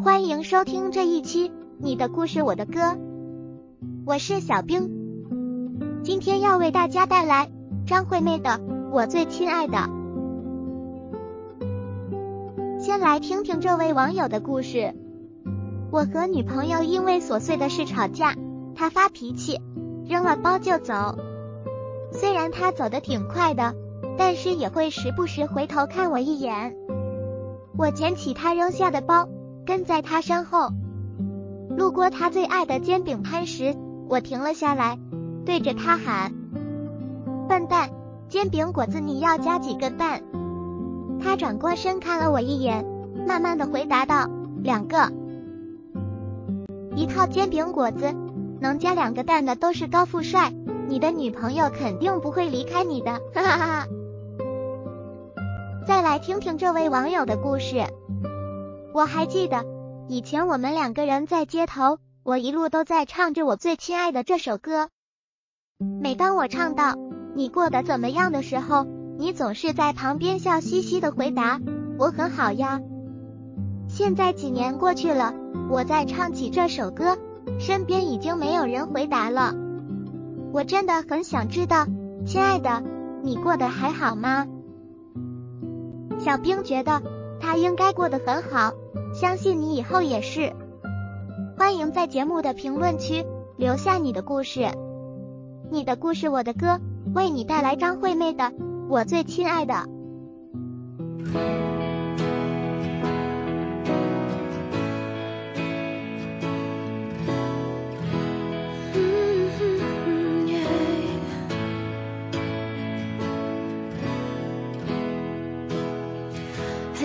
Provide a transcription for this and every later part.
欢迎收听这一期《你的故事我的歌》，我是小冰，今天要为大家带来张惠妹的《我最亲爱的》。先来听听这位网友的故事。我和女朋友因为琐碎的事吵架，她发脾气，扔了包就走。虽然她走的挺快的，但是也会时不时回头看我一眼。我捡起她扔下的包，跟在他身后。路过他最爱的煎饼摊时，我停了下来，对着他喊：“笨蛋，煎饼果子你要加几个蛋？”他转过身看了我一眼，慢慢的回答道：“两个。”一套煎饼果子能加两个蛋的都是高富帅，你的女朋友肯定不会离开你的，哈哈哈哈。再来听听这位网友的故事。我还记得以前我们两个人在街头，我一路都在唱着我最亲爱的这首歌。每当我唱到你过得怎么样的时候，你总是在旁边笑嘻嘻的回答我很好呀。现在几年过去了。我在唱起这首歌，身边已经没有人回答了。我真的很想知道，亲爱的，你过得还好吗？小兵觉得他应该过得很好，相信你以后也是。欢迎在节目的评论区留下你的故事，你的故事我的歌，为你带来张惠妹的《我最亲爱的》。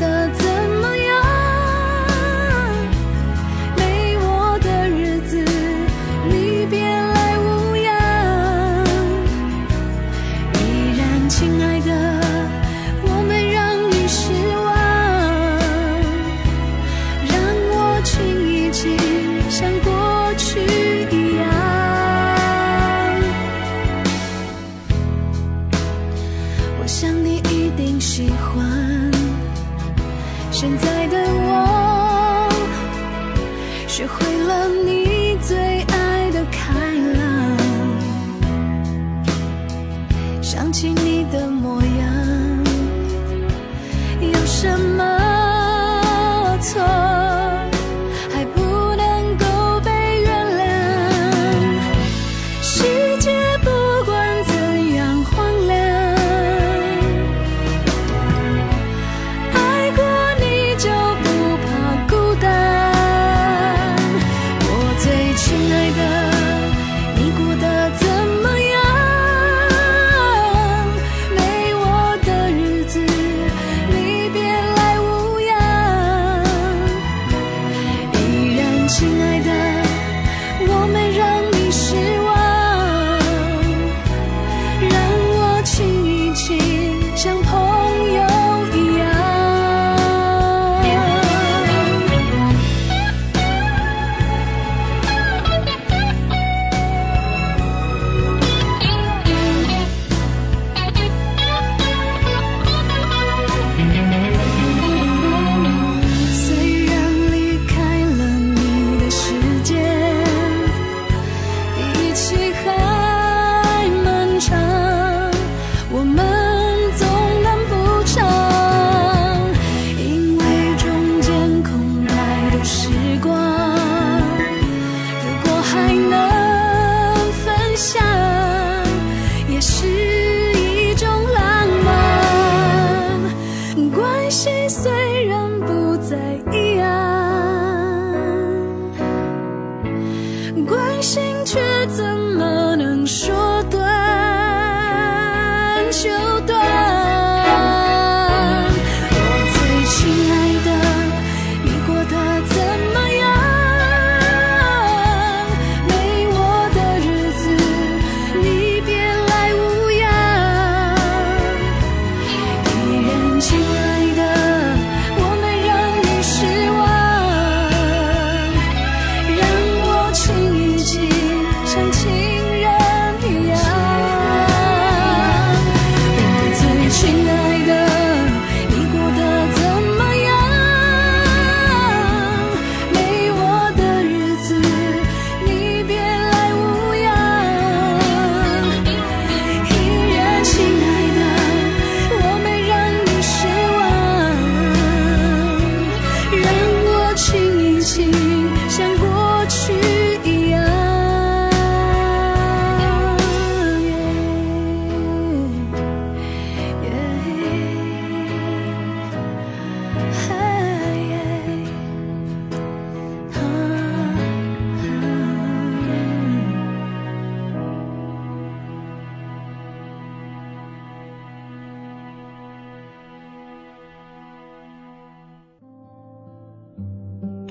的怎么样？没我的日子，你别来无恙。依然，亲爱的，我没让你失望。让我亲一亲，像过去一样。我想你一定喜欢现在的我，学会了你最爱的开朗。想起你的模样，一起还漫长，我们总赶不上，因为中间空白的时光，如果还能分享，也是一种浪漫。关系虽然不再一样，关心却怎